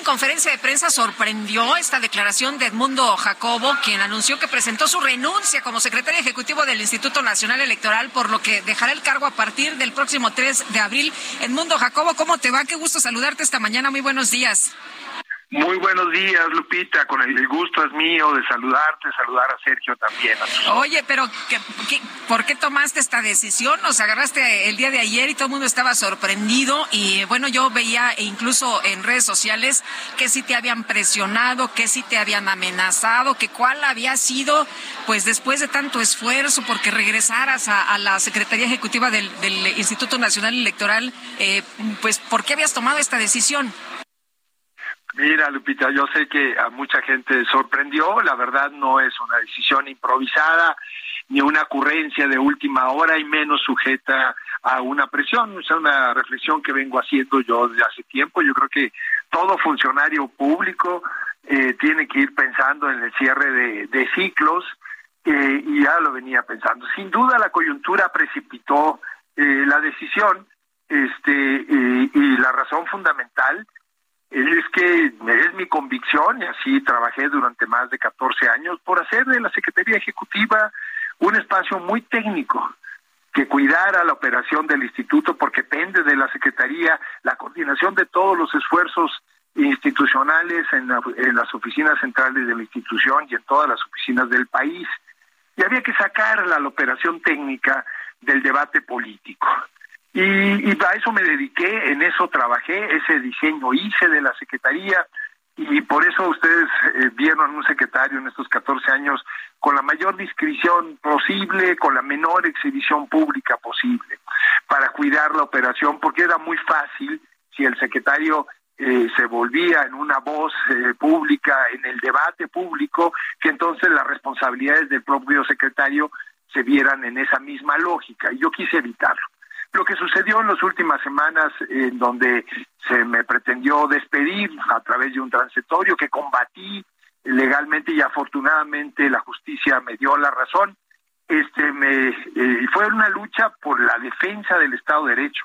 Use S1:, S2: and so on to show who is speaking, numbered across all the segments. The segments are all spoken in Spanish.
S1: En conferencia de prensa sorprendió esta declaración de Edmundo Jacobo, quien anunció que presentó su renuncia como secretario ejecutivo del Instituto Nacional Electoral, por lo que dejará el cargo a partir del próximo 3 de abril. Edmundo Jacobo, ¿cómo te va? Qué gusto saludarte esta mañana. Muy buenos días.
S2: Muy buenos días, Lupita. Con el gusto es mío de saludarte, saludar a Sergio también.
S1: Oye, pero ¿qué, por qué tomaste esta decisión? Nos agarraste el día de ayer y todo el mundo estaba sorprendido. Y bueno, yo veía incluso en redes sociales que si te habían presionado, que si te habían amenazado, que cuál había sido, pues después de tanto esfuerzo, porque regresaras a, la Secretaría Ejecutiva del, Instituto Nacional Electoral, eh, pues ¿por qué habías tomado esta decisión?
S2: Mira, Lupita, yo sé que a mucha gente sorprendió, la verdad no es una decisión improvisada ni una ocurrencia de última hora y menos sujeta a una presión, es una reflexión que vengo haciendo yo desde hace tiempo, yo creo que todo funcionario público eh, tiene que ir pensando en el cierre de, ciclos eh, y ya lo venía pensando. Sin duda la coyuntura precipitó eh, la decisión este, y la razón fundamental es que es mi convicción, y así trabajé durante más de 14 años, por hacer de la Secretaría Ejecutiva un espacio muy técnico que cuidara la operación del instituto, porque depende de la Secretaría la coordinación de todos los esfuerzos institucionales en, en las oficinas centrales de la institución y en todas las oficinas del país. Y había que sacar la operación técnica del debate político. Y, y a eso me dediqué, en eso trabajé, ese diseño hice de la Secretaría y por eso ustedes eh, vieron un secretario en estos 14 años con la mayor discreción posible, con la menor exhibición pública posible, para cuidar la operación, porque era muy fácil si el secretario eh, se volvía en una voz eh, pública, en el debate público, que entonces las responsabilidades del propio secretario se vieran en esa misma lógica, y yo quise evitarlo. Lo que sucedió en las últimas semanas, en donde se me pretendió despedir a través de un transitorio que combatí legalmente y afortunadamente la justicia me dio la razón, este me eh, fue una lucha por la defensa del Estado de Derecho,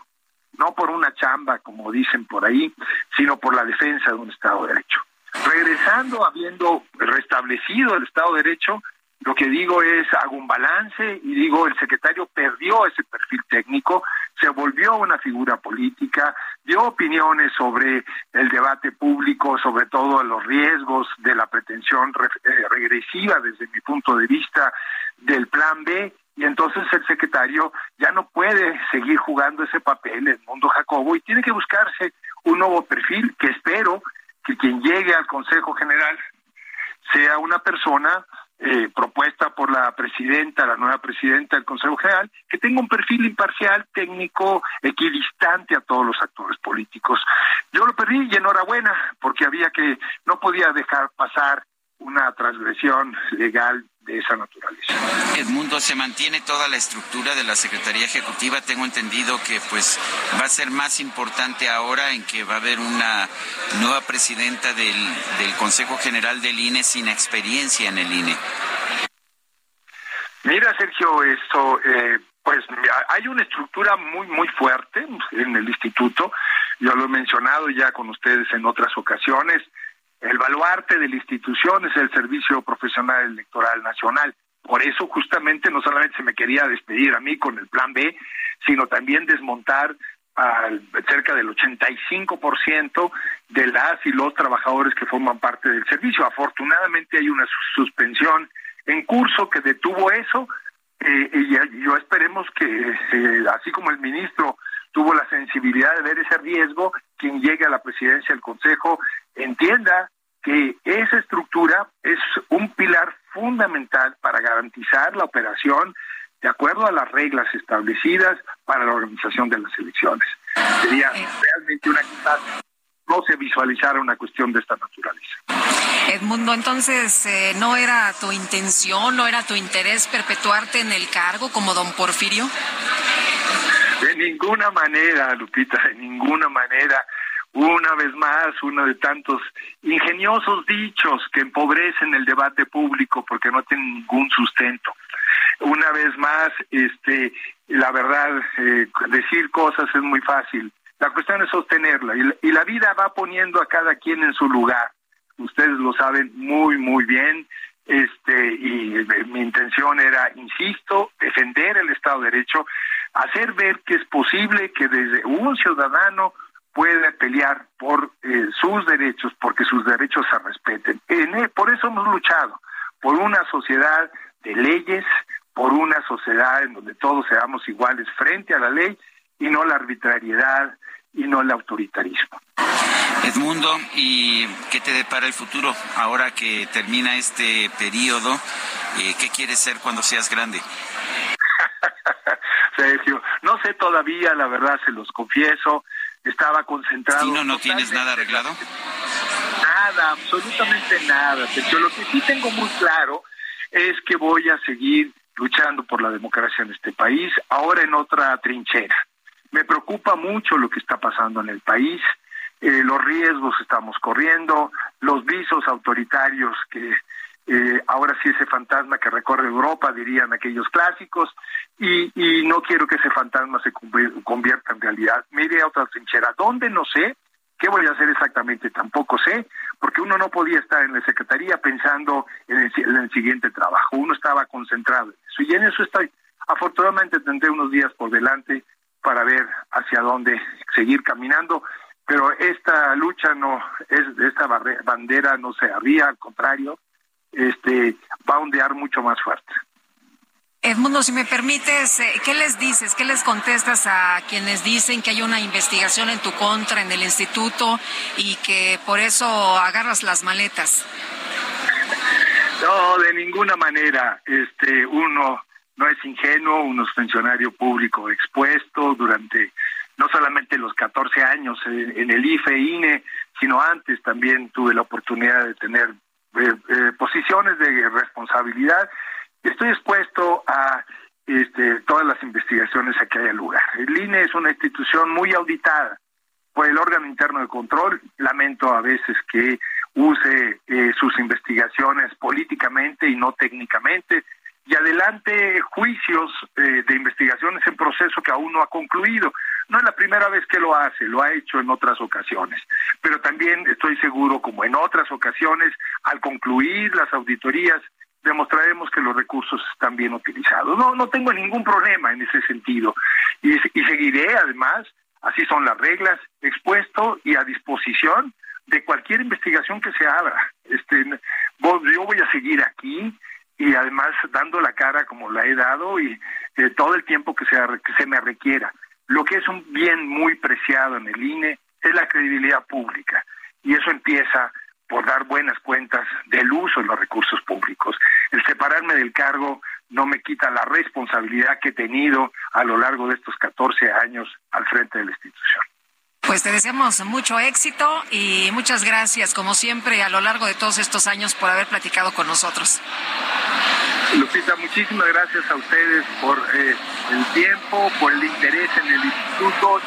S2: no por una chamba como dicen por ahí, sino por la defensa de un Estado de Derecho. Regresando, habiendo restablecido el Estado de Derecho, lo que digo es, hago un balance y digo, el secretario perdió ese perfil técnico, se volvió una figura política, dio opiniones sobre el debate público, sobre todo los riesgos de la pretensión eh, regresiva desde mi punto de vista del plan B, y entonces el secretario ya no puede seguir jugando ese papel en mundo Jacobo y tiene que buscarse un nuevo perfil que espero que quien llegue al Consejo General sea una persona eh, propuesta por la presidenta, la nueva presidenta del Consejo General, que tenga un perfil imparcial, técnico, equidistante a todos los actores políticos. Yo lo perdí y enhorabuena, porque había que, no podía dejar pasar una transgresión legal de esa naturaleza.
S3: Edmundo, se mantiene toda la estructura de la Secretaría Ejecutiva. Tengo entendido que pues va a ser más importante ahora en que va a haber una nueva presidenta del, del Consejo General del INE sin experiencia en el INE.
S2: Mira, Sergio, esto, eh, pues hay una estructura muy, muy fuerte en el instituto. Yo lo he mencionado ya con ustedes en otras ocasiones. El baluarte de la institución es el Servicio Profesional Electoral Nacional. Por eso justamente no solamente se me quería despedir a mí con el plan B, sino también desmontar al, cerca del 85% de las y los trabajadores que forman parte del servicio. Afortunadamente hay una suspensión en curso que detuvo eso eh, y yo esperemos que, eh, así como el ministro tuvo la sensibilidad de ver ese riesgo, quien llegue a la presidencia del Consejo entienda que esa estructura es un pilar fundamental para garantizar la operación de acuerdo a las reglas establecidas para la organización de las elecciones. Sería realmente una no se visualizara una cuestión de esta naturaleza.
S1: Edmundo, entonces, eh, ¿no era tu intención, no era tu interés perpetuarte en el cargo como don Porfirio?
S2: De ninguna manera, Lupita, de ninguna manera. Una vez más, uno de tantos ingeniosos dichos que empobrecen el debate público porque no tienen ningún sustento. Una vez más, este, la verdad, eh, decir cosas es muy fácil. La cuestión es sostenerla y la vida va poniendo a cada quien en su lugar. Ustedes lo saben muy, muy bien este y mi intención era, insisto, defender el Estado de Derecho, hacer ver que es posible que desde un ciudadano pueda pelear por eh, sus derechos, porque sus derechos se respeten. En, por eso hemos luchado, por una sociedad de leyes, por una sociedad en donde todos seamos iguales frente a la ley y no la arbitrariedad y no el autoritarismo.
S3: Edmundo, ¿y qué te depara el futuro ahora que termina este periodo? Eh, ¿Qué quieres ser cuando seas grande?
S2: Sergio, no sé todavía, la verdad se los confieso, estaba concentrado.
S3: ¿No, no tienes nada arreglado?
S2: Nada, absolutamente nada. Sergio. Lo que sí tengo muy claro es que voy a seguir luchando por la democracia en este país, ahora en otra trinchera. Me preocupa mucho lo que está pasando en el país, eh, los riesgos estamos corriendo, los visos autoritarios que eh, ahora sí ese fantasma que recorre Europa, dirían aquellos clásicos, y, no quiero que ese fantasma se convierta en realidad. Me iré a otra trinchera. ¿Dónde? No sé. ¿Qué voy a hacer exactamente? Tampoco sé, porque uno no podía estar en la Secretaría pensando en el, en el siguiente trabajo. Uno estaba concentrado en eso. Y en eso estoy. Afortunadamente tendré unos días por delante para ver hacia dónde seguir caminando, pero esta lucha no es esta bandera no se había, al contrario, este va a ondear mucho más fuerte.
S1: Edmundo, si me permites, eh, ¿qué les dices? ¿Qué les contestas a quienes dicen que hay una investigación en tu contra en el instituto y que por eso agarras las maletas?
S2: No, de ninguna manera. Este, uno no es ingenuo, uno es funcionario público expuesto durante no solamente los 14 años en, el IFE, INE, sino antes también tuve la oportunidad de tener eh, eh, posiciones de responsabilidad. Estoy expuesto a este, todas las investigaciones a que haya lugar. El INE es una institución muy auditada por el órgano interno de control. Lamento a veces que use eh, sus investigaciones políticamente y no técnicamente y adelante juicios eh, de investigaciones en proceso que aún no ha concluido. No es la primera vez que lo hace, lo ha hecho en otras ocasiones, pero también estoy seguro, como en otras ocasiones, al concluir las auditorías, demostraremos que los recursos están bien utilizados. No, no tengo ningún problema en ese sentido y, seguiré, además, así son las reglas, expuesto y a disposición de cualquier investigación que se abra. Este, yo voy a seguir aquí y además dando la cara como la he dado y eh, todo el tiempo que, sea, que se me requiera. Lo que es un bien muy preciado en el INE es la credibilidad pública y eso empieza por dar buenas cuentas del uso de los recursos públicos. El separarme del cargo no me quita la responsabilidad que he tenido a lo largo de estos 14 años al frente de la institución.
S1: Pues te deseamos mucho éxito y muchas gracias, como siempre, a lo largo de todos estos años por haber platicado con nosotros.
S2: Lupita, muchísimas gracias a ustedes por eh, el tiempo, por el interés en el instituto.